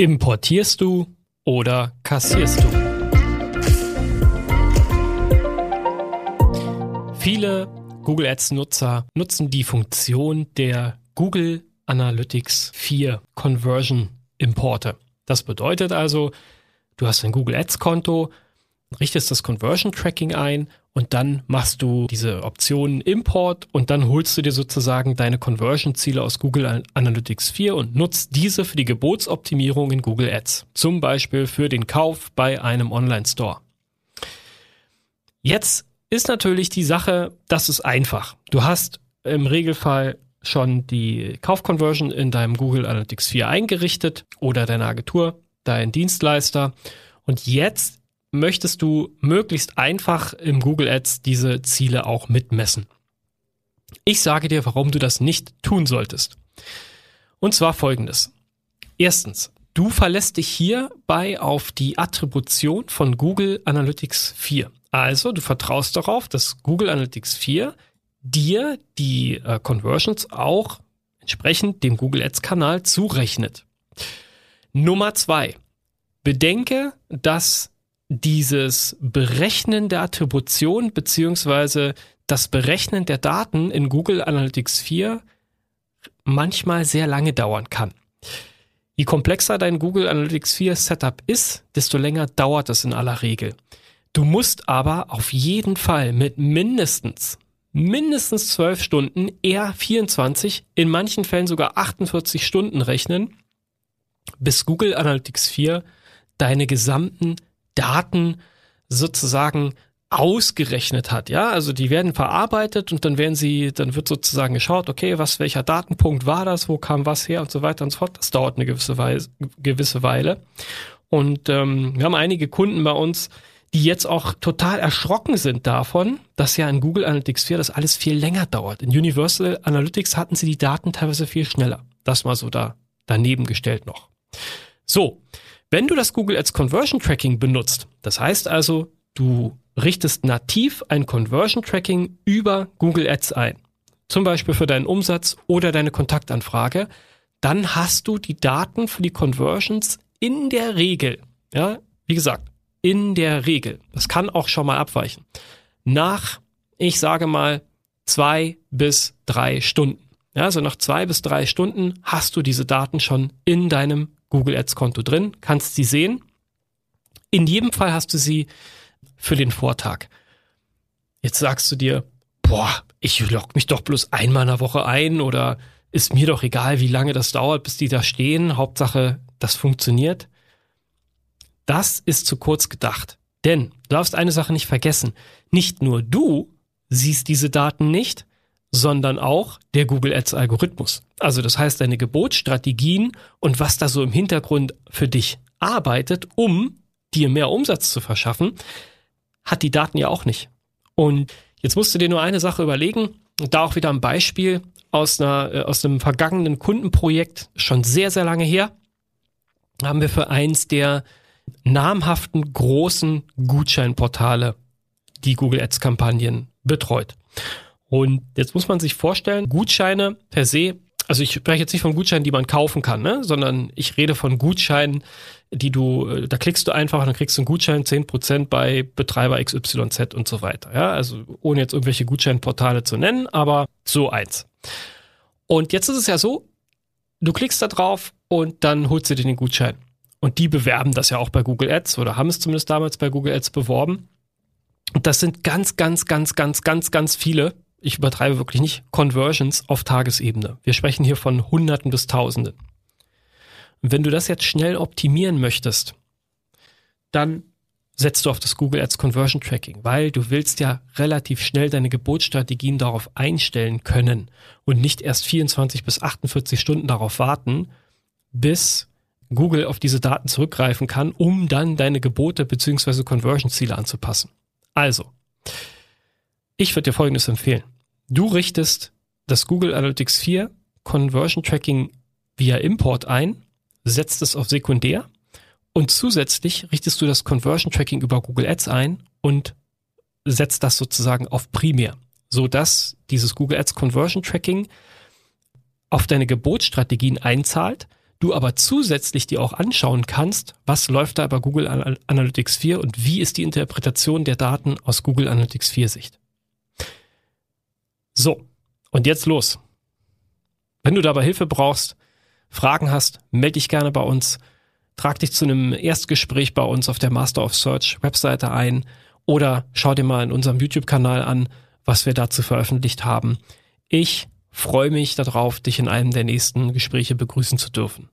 Importierst du oder kassierst du? Viele Google Ads Nutzer nutzen die Funktion der Google Analytics 4 Conversion Importe. Das bedeutet also, du hast ein Google Ads Konto, richtest das Conversion Tracking ein und dann machst du diese Option Import und dann holst du dir sozusagen deine Conversion-Ziele aus Google Analytics 4 und nutzt diese für die Gebotsoptimierung in Google Ads. Zum Beispiel für den Kauf bei einem Online-Store. Jetzt ist natürlich die Sache, das ist einfach. Du hast im Regelfall schon die Kaufconversion in deinem Google Analytics 4 eingerichtet oder deine Agentur, dein Dienstleister. Und jetzt möchtest du möglichst einfach im Google Ads diese Ziele auch mitmessen. Ich sage dir, warum du das nicht tun solltest. Und zwar folgendes. Erstens, du verlässt dich hierbei auf die Attribution von Google Analytics 4. Also du vertraust darauf, dass Google Analytics 4 dir die äh, Conversions auch entsprechend dem Google Ads Kanal zurechnet. Nummer zwei. Bedenke, dass dieses Berechnen der Attribution beziehungsweise das Berechnen der Daten in Google Analytics 4 manchmal sehr lange dauern kann. Je komplexer dein Google Analytics 4 Setup ist, desto länger dauert es in aller Regel. Du musst aber auf jeden Fall mit mindestens, mindestens 12 Stunden, eher 24, in manchen Fällen sogar 48 Stunden rechnen, bis Google Analytics 4 deine gesamten Daten sozusagen ausgerechnet hat, ja, also die werden verarbeitet und dann werden sie, dann wird sozusagen geschaut, okay, was, welcher Datenpunkt war das, wo kam was her und so weiter und so fort. Das dauert eine gewisse Weile, gewisse Weile. Und ähm, wir haben einige Kunden bei uns, die jetzt auch total erschrocken sind davon, dass ja in Google Analytics 4 das alles viel länger dauert. In Universal Analytics hatten sie die Daten teilweise viel schneller. Das mal so da daneben gestellt noch. So, wenn du das Google Ads Conversion Tracking benutzt, das heißt also, du richtest nativ ein Conversion Tracking über Google Ads ein, zum Beispiel für deinen Umsatz oder deine Kontaktanfrage, dann hast du die Daten für die Conversions in der Regel, ja, wie gesagt, in der Regel, das kann auch schon mal abweichen, nach, ich sage mal, zwei bis drei Stunden. Ja, also nach zwei bis drei Stunden hast du diese Daten schon in deinem Google Ads Konto drin, kannst sie sehen. In jedem Fall hast du sie für den Vortag. Jetzt sagst du dir, boah, ich logge mich doch bloß einmal in der Woche ein oder ist mir doch egal, wie lange das dauert, bis die da stehen. Hauptsache, das funktioniert. Das ist zu kurz gedacht. Denn du darfst eine Sache nicht vergessen. Nicht nur du siehst diese Daten nicht, sondern auch der Google Ads Algorithmus. Also das heißt, deine Gebotsstrategien und was da so im Hintergrund für dich arbeitet, um dir mehr Umsatz zu verschaffen, hat die Daten ja auch nicht. Und jetzt musst du dir nur eine Sache überlegen, da auch wieder ein Beispiel aus einer, äh, aus einem vergangenen Kundenprojekt, schon sehr, sehr lange her, haben wir für eins der namhaften großen Gutscheinportale die Google Ads Kampagnen betreut. Und jetzt muss man sich vorstellen, Gutscheine per se, also ich spreche jetzt nicht von Gutscheinen, die man kaufen kann, ne? sondern ich rede von Gutscheinen, die du, äh, da klickst du einfach und dann kriegst du einen Gutschein 10% bei Betreiber XYZ und so weiter. Ja, also ohne jetzt irgendwelche Gutscheinportale zu nennen, aber so eins. Und jetzt ist es ja so, du klickst da drauf und dann holst du dir den Gutschein. Und die bewerben das ja auch bei Google Ads oder haben es zumindest damals bei Google Ads beworben. Und das sind ganz, ganz, ganz, ganz, ganz, ganz viele ich übertreibe wirklich nicht, Conversions auf Tagesebene. Wir sprechen hier von Hunderten bis Tausenden. Und wenn du das jetzt schnell optimieren möchtest, dann setzt du auf das Google Ads Conversion Tracking, weil du willst ja relativ schnell deine Gebotsstrategien darauf einstellen können und nicht erst 24 bis 48 Stunden darauf warten, bis Google auf diese Daten zurückgreifen kann, um dann deine Gebote beziehungsweise Conversion-Ziele anzupassen. Also, ich würde dir Folgendes empfehlen. Du richtest das Google Analytics 4 Conversion Tracking via Import ein, setzt es auf Sekundär und zusätzlich richtest du das Conversion Tracking über Google Ads ein und setzt das sozusagen auf Primär, so dass dieses Google Ads Conversion Tracking auf deine Gebotsstrategien einzahlt, du aber zusätzlich dir auch anschauen kannst, was läuft da bei Google Analytics 4 und wie ist die Interpretation der Daten aus Google Analytics 4 Sicht. So, und jetzt los. Wenn du dabei Hilfe brauchst, Fragen hast, melde dich gerne bei uns. Trag dich zu einem Erstgespräch bei uns auf der Master of Search Webseite ein oder schau dir mal in unserem YouTube-Kanal an, was wir dazu veröffentlicht haben. Ich freue mich darauf, dich in einem der nächsten Gespräche begrüßen zu dürfen.